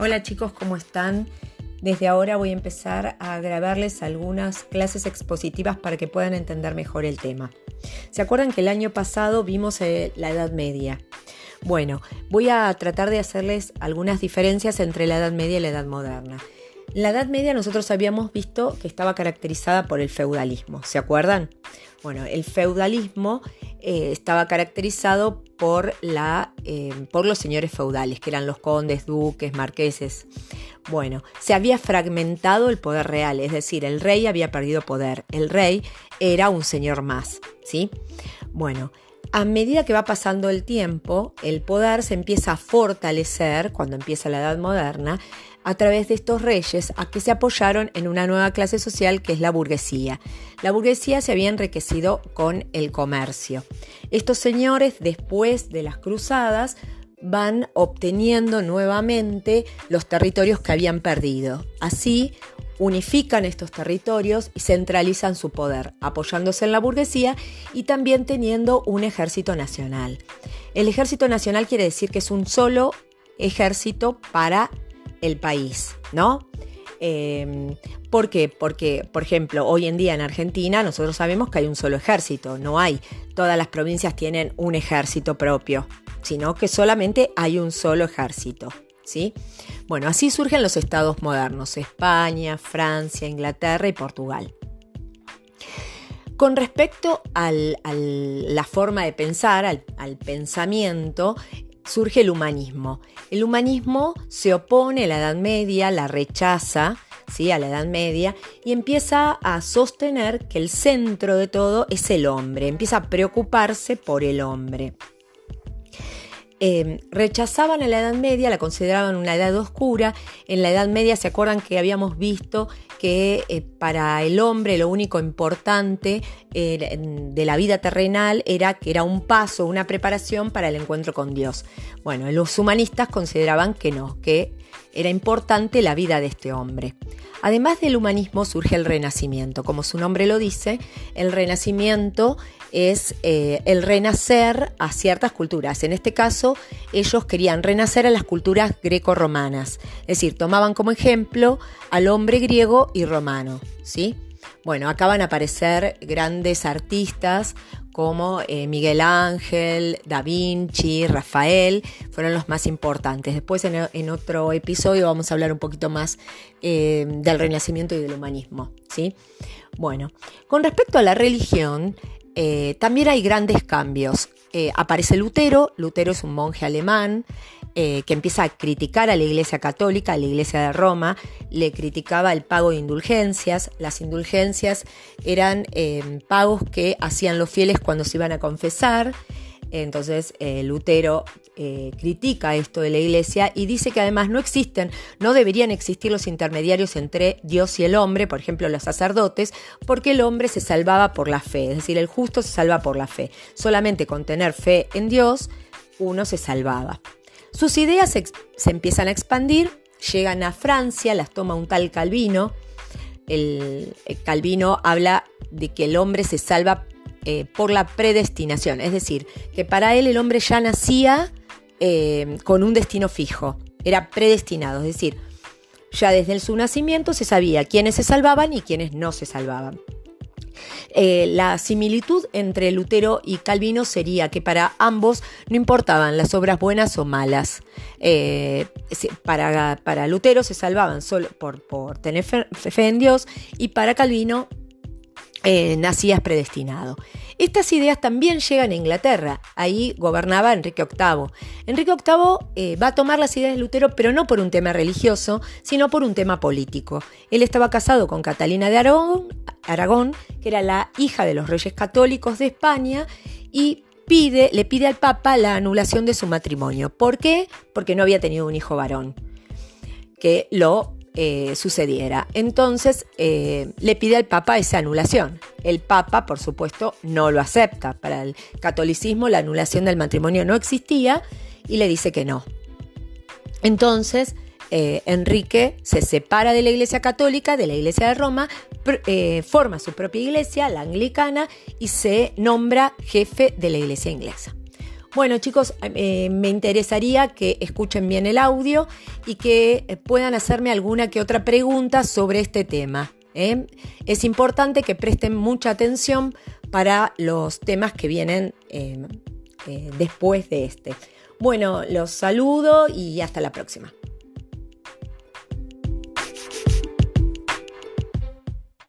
Hola chicos, ¿cómo están? Desde ahora voy a empezar a grabarles algunas clases expositivas para que puedan entender mejor el tema. ¿Se acuerdan que el año pasado vimos eh, la Edad Media? Bueno, voy a tratar de hacerles algunas diferencias entre la Edad Media y la Edad Moderna. La Edad Media nosotros habíamos visto que estaba caracterizada por el feudalismo, ¿se acuerdan? Bueno, el feudalismo eh, estaba caracterizado por, la, eh, por los señores feudales, que eran los condes, duques, marqueses. Bueno, se había fragmentado el poder real, es decir, el rey había perdido poder. El rey era un señor más, ¿sí? Bueno, a medida que va pasando el tiempo, el poder se empieza a fortalecer, cuando empieza la Edad Moderna, a través de estos reyes a que se apoyaron en una nueva clase social que es la burguesía. La burguesía se había enriquecido con el comercio. Estos señores, después de las cruzadas, van obteniendo nuevamente los territorios que habían perdido. Así, unifican estos territorios y centralizan su poder, apoyándose en la burguesía y también teniendo un ejército nacional. El ejército nacional quiere decir que es un solo ejército para el país, ¿no? Em, ¿Por qué? Porque, por ejemplo, hoy en día en Argentina nosotros sabemos que hay un solo ejército, no hay, todas las provincias tienen un ejército propio, sino que solamente hay un solo ejército, ¿sí? Bueno, así surgen los estados modernos, España, Francia, Inglaterra y Portugal. Con respecto a la forma de pensar, al pensamiento, surge el humanismo. El humanismo se opone a la Edad Media, la rechaza, ¿sí? a la Edad Media, y empieza a sostener que el centro de todo es el hombre, empieza a preocuparse por el hombre. Em, rechazaban a la Edad Media, la consideraban una edad oscura. En la Edad Media se acuerdan que habíamos visto que eh, para el hombre lo único importante de la vida terrenal era que era un paso, una preparación para el encuentro con Dios. Bueno, los humanistas consideraban que no, que era importante la vida de este hombre. Además del humanismo surge el renacimiento. Como su nombre lo dice, el renacimiento es eh, el renacer a ciertas culturas. En este caso, ellos querían renacer a las culturas greco-romanas. Es decir, tomaban como ejemplo al hombre griego y romano. ¿sí? Bueno, acá van a aparecer grandes artistas como eh, Miguel Ángel, Da Vinci, Rafael, fueron los más importantes. Después en, otro episodio vamos a hablar un poquito más eh, del Renacimiento y del humanismo. ¿sí? Bueno, con respecto a la religión, eh, también hay grandes cambios. aparece Lutero, Lutero es un monje alemán, eh, que empieza a criticar a la Iglesia Católica, a la Iglesia de Roma, le criticaba el pago de indulgencias. Las indulgencias eran eh, pagos que hacían los fieles cuando se iban a confesar. Entonces eh, Lutero critica esto de la iglesia y dice que además no existen, no deberían existir los intermediarios entre Dios y el hombre, por ejemplo los sacerdotes, porque el hombre se salvaba por la fe, es decir, el justo se salva por la fe. Solamente con tener fe en Dios uno se salvaba. Sus ideas se, empiezan a expandir, llegan a Francia, las toma un tal Calvino. El, Calvino habla de que el hombre se salva eh, por la predestinación, es decir, que para él el hombre ya nacía eh, con un destino fijo, era predestinado, es decir, ya desde su nacimiento se sabía quiénes se salvaban y quiénes no se salvaban. Eh, la similitud entre Lutero y Calvino sería que para ambos no importaban las obras buenas o malas. Eh, para, para, Lutero se salvaban solo por, por tener fe en Dios y para Calvino eh, nacías predestinado. Estas ideas también llegan a Inglaterra, ahí gobernaba Enrique VIII. Enrique VIII eh, va a tomar las ideas de Lutero, pero no por un tema religioso, sino por un tema político. Él estaba casado con Catalina de Aragón, Aragón que era la hija de los reyes católicos de España, y pide, le pide al Papa la anulación de su matrimonio. ¿Por qué? Porque no había tenido un hijo varón, que lo eh, sucediera. Entonces eh, le pide al Papa esa anulación. El Papa, por supuesto, no lo acepta. Para el catolicismo la anulación del matrimonio no existía y le dice que no. Entonces, eh, Enrique se separa de la Iglesia Católica, de la Iglesia de Roma, forma su propia iglesia, la anglicana, y se nombra jefe de la Iglesia inglesa. Bueno chicos, eh, me interesaría que escuchen bien el audio y que eh, puedan hacerme alguna que otra pregunta sobre este tema. ¿eh? Es importante que presten mucha atención para los temas que vienen después de este. Bueno, los saludo y hasta la próxima.